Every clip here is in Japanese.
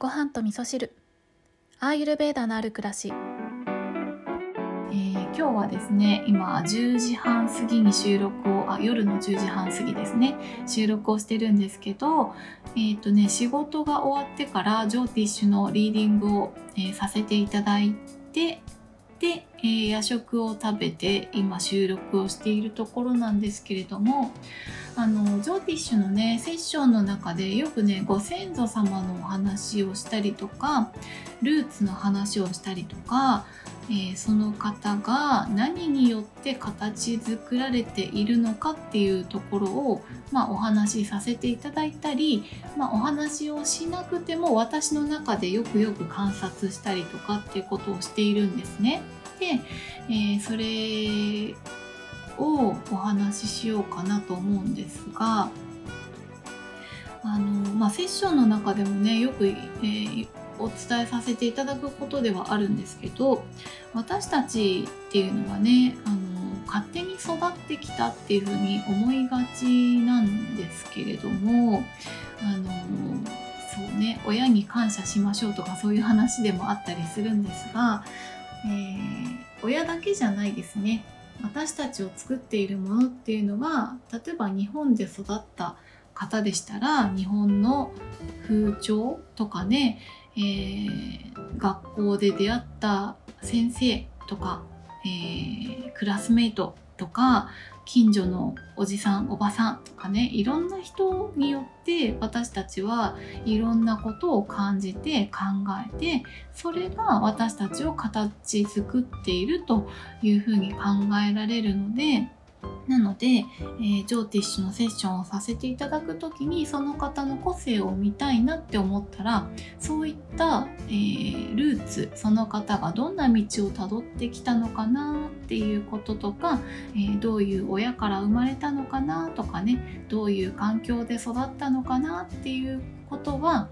ご飯と味噌汁。アーユルベーダのある暮らし、えー、今日はですね今10時半過ぎに収録をあ夜の10時半過ぎですね。収録をしてるんですけどえっ、ー、とね仕事が終わってからジョーティッシュのリーディングを、えー、させていただいてで、えー、夜食を食べて今収録をしているところなんですけれどもあのジョーティッシュのねセッションの中でよくねご先祖様のお話をしたりとかルーツの話をしたりとか、えー、その方が何によって形作られているのかっていうところを、まあ、お話しさせていただいたり、まあ、お話をしなくても私の中でよくよく観察したりとかっていうことをしているんですね。で、えー、それをお話ししようかなと思うんですがあの、まあ、セッションの中でもねよく、えー、お伝えさせていただくことではあるんですけど私たちっていうのはねあの勝手に育ってきたっていうふうに思いがちなんですけれどもあのそうね親に感謝しましょうとかそういう話でもあったりするんですが、えー、親だけじゃないですね。私たちを作っているものっていうのは例えば日本で育った方でしたら日本の風潮とかね、えー、学校で出会った先生とか、えー、クラスメイトとか近所のおじさんおばさんとかねいろんな人によって私たちはいろんなことを感じて考えてそれが私たちを形作っているというふうに考えられるのでなので、えー、ジョーティッシュのセッションをさせていただく時にその方の個性を見たいなって思ったらそういった、えー、ルーツその方がどんな道をたどってきたのかなっていうこととか、えー、どういう親から生まれたのかなとかねどういう環境で育ったのかなっていうことは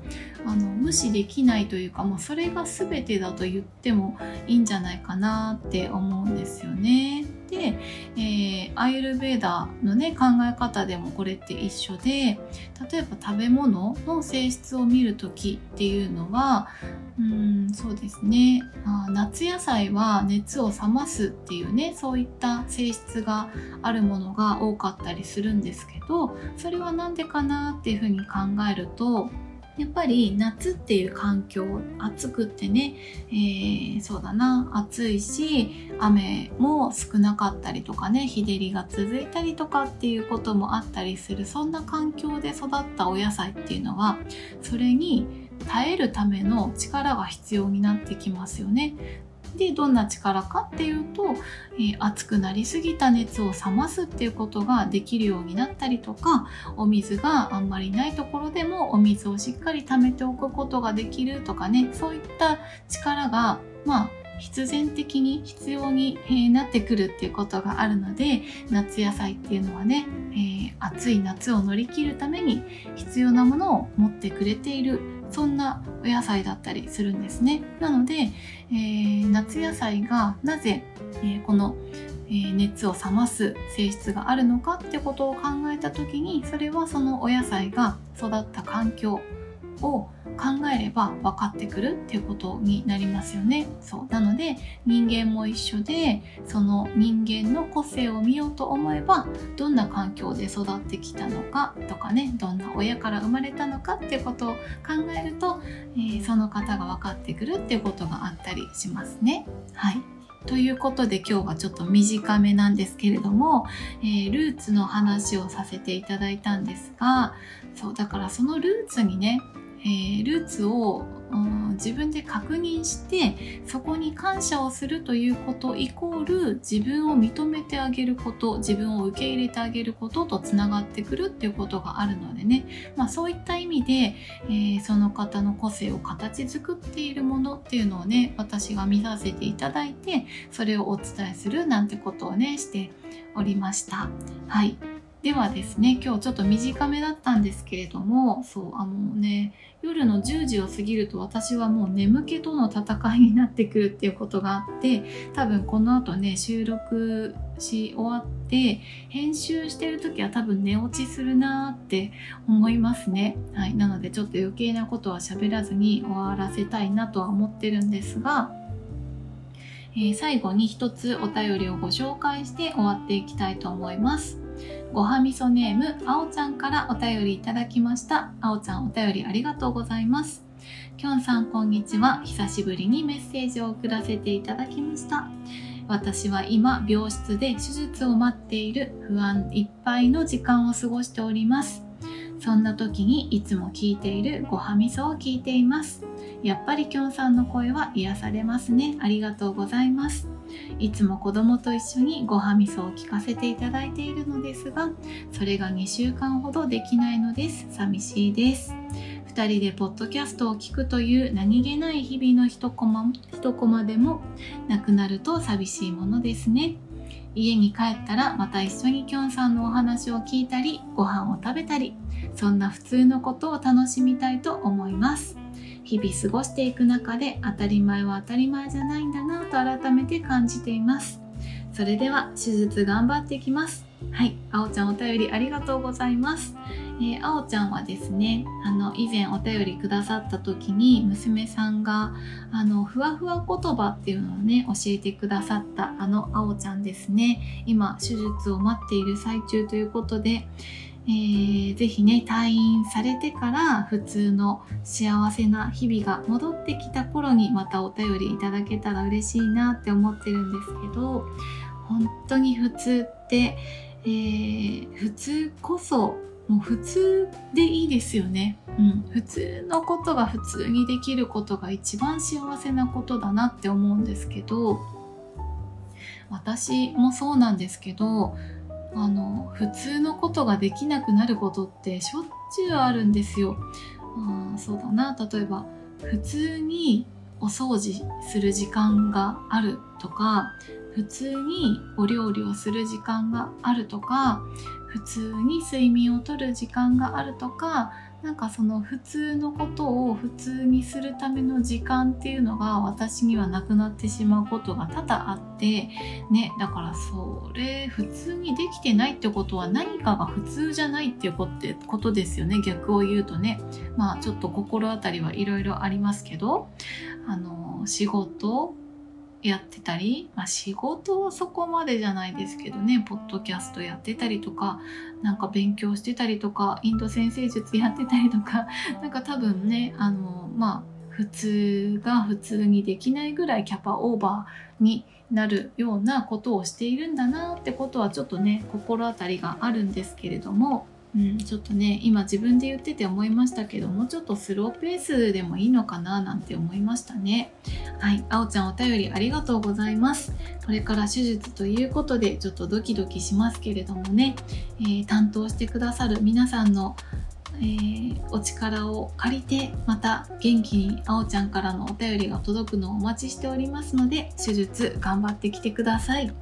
あの無視できないというかもうそれが全てだと言ってもいいんじゃないかなって思うんですよね。で、えー、アイルベーダーのね考え方でもこれって一緒で例えば食べ物の性質を見る時っていうのはうんそうですね。あ夏野菜は熱を冷ますっていうねそういった性質があるものが多かったりするんですけどそれは何でかなっていうふうに考えるとやっぱり夏っていう環境暑くってね、えー、そうだな暑いし雨も少なかったりとかね日照りが続いたりとかっていうこともあったりするそんな環境で育ったお野菜っていうのはそれに耐えるための力が必要になってきますよね。でどんな力かっていうと、えー、熱くなりすぎた熱を冷ますっていうことができるようになったりとかお水があんまりないところでもお水をしっかり溜めておくことができるとかねそういった力がまあ必然的に必要に、えなってくるっていうことがあるので夏野菜っていうのはね、えー、暑い夏を乗り切るために必要なものを持ってくれているそんなお野菜だったりするんですね。なので、えー、夏野菜がなぜ、えー、この、え、熱を冷ます性質があるのかってことを考えた時にそれはそのお野菜が育った環境を考えれば分かってくるっていうことになりますよね。そうなので人間も一緒でその人間の個性を見ようと思えばどんな環境で育ってきたのかとかねどんな親から生まれたのかっていうことを考えると、えー、その方が分かってくるっていうことがあったりしますね。はいということで今日はちょっと短めなんですけれども、えー、ルーツの話をさせていただいたんですがそうだからそのルーツにねえー、ルーツを、うん、自分で確認してそこに感謝をするということイコール自分を認めてあげること自分を受け入れてあげることとつながってくるっていうことがあるのでね、まあ、そういった意味で、えー、その方の個性を形作っているものっていうのをね私が見させていただいてそれをお伝えするなんてことをねしておりました。はいではですね今日ちょっと短めだったんですけれどもそうあのね夜の10時を過ぎると私はもう眠気との戦いになってくるっていうことがあって多分この後ね収録し終わって編集してる時は多分寝落ちするなって思いますね。はい、なのでちょっと余計なことは喋らずに終わらせたいなとは思ってるんですが、え、最後に一つお便りをご紹介して終わっていきたいと思います。ごはみそネームあおちゃんからお便りいただきました。あおちゃんお便りありがとうございます。きょんさんこんにちは。久しぶりにメッセージを送らせていただきました。私は今病室で手術を待っている不安いっぱいの時間を過ごしておりますそんな時にいつも聞いているごはみそを聞いています。やっぱりきょんさんの声は癒されますね。ありがとうございます。いつも子供と一緒にごはみそを聞かせていただいているのですがそれが2週間ほどできないのです。寂しいです。2人でポッドキャストを聞くという何気ない日々の一コマ一コマでもなくなると寂しいものですね。家に帰ったらまた一緒にきょんさんのお話を聞いたりご飯を食べたりそんな普通のことを楽しみたいと思います。日々過ごしていく中で当たり前は当たり前じゃないんだなと改めて感じています。それでは手術頑張っていきます。はい。あおちゃんお便りありがとうございます。えー、あおちゃんはですねあの以前お便りくださった時に娘さんがあのふわふわ言葉っていうのをね教えてくださったあのあおちゃんですね。今手術を待っている最中ということでえー、ぜひね退院されてから普通の幸せな日々が戻ってきた頃にまたお便りいただけたら嬉しいなって思ってるんですけど本当に普通って、えー、普通こそもう普通でいいですよね。うん、普通のことが普通にできることが一番幸せなことだなって思うんですけど私もそうなんですけどあの普通のことができなくなることってしょっちゅうあるんですよ。あそうだな例えば普通にお掃除する時間があるとか普通にお料理をする時間があるとか普通に睡眠をとる時間があるとかなんかその普通のことを普通にするための時間っていうのが私にはなくなってしまうことが多々あってねだからそれ普通にできてないってことは何かが普通じゃないっていうことですよね。逆を言うとね。まあちょっと心当たりはいろいろありますけどあの仕事やってたり、まあ、仕事はそこまでじゃないですけどねポッドキャストやってたりとかなんか勉強してたりとかインド先生術やってたりとかなんか多分ねあのまあ普通が普通にできないぐらいキャパオーバーになるようなことをしているんだなってことはちょっとね心当たりがあるんですけれどもうん、ちょっとね今自分で言ってて思いましたけどもうちょっとスローペースでもいいのかななんて思いましたね。はいあおちゃんお便りありがとうございます。これから手術ということでちょっとドキドキしますけれどもね、えー、担当してくださる皆さんのえー、お力を借りてまた元気にあおちゃんからのお便りが届くのをお待ちしておりますので手術頑張ってきてください。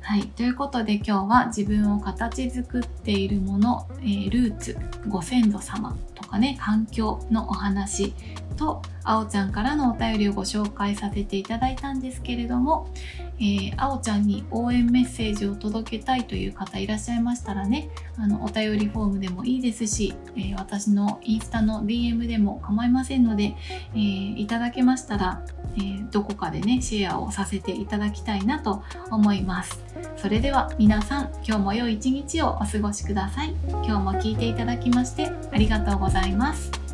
はい、ということで今日は自分を形作っているもの、えー、ルーツご先祖様とかね環境のお話とあおちゃんからのお便りをご紹介させていただいたんですけれども、えー、あおちゃんに応援メッセージを届けたいという方いらっしゃいましたらねあのお便りフォームでもいいですし、えー、私のインスタの DM でも構いませんので、えー、いただけましたら、えどこかでねシェアをさせていただきたいなと思います。それでは皆さん今日も良い一日をお過ごしください。今日も聞いていただきましてありがとうございます。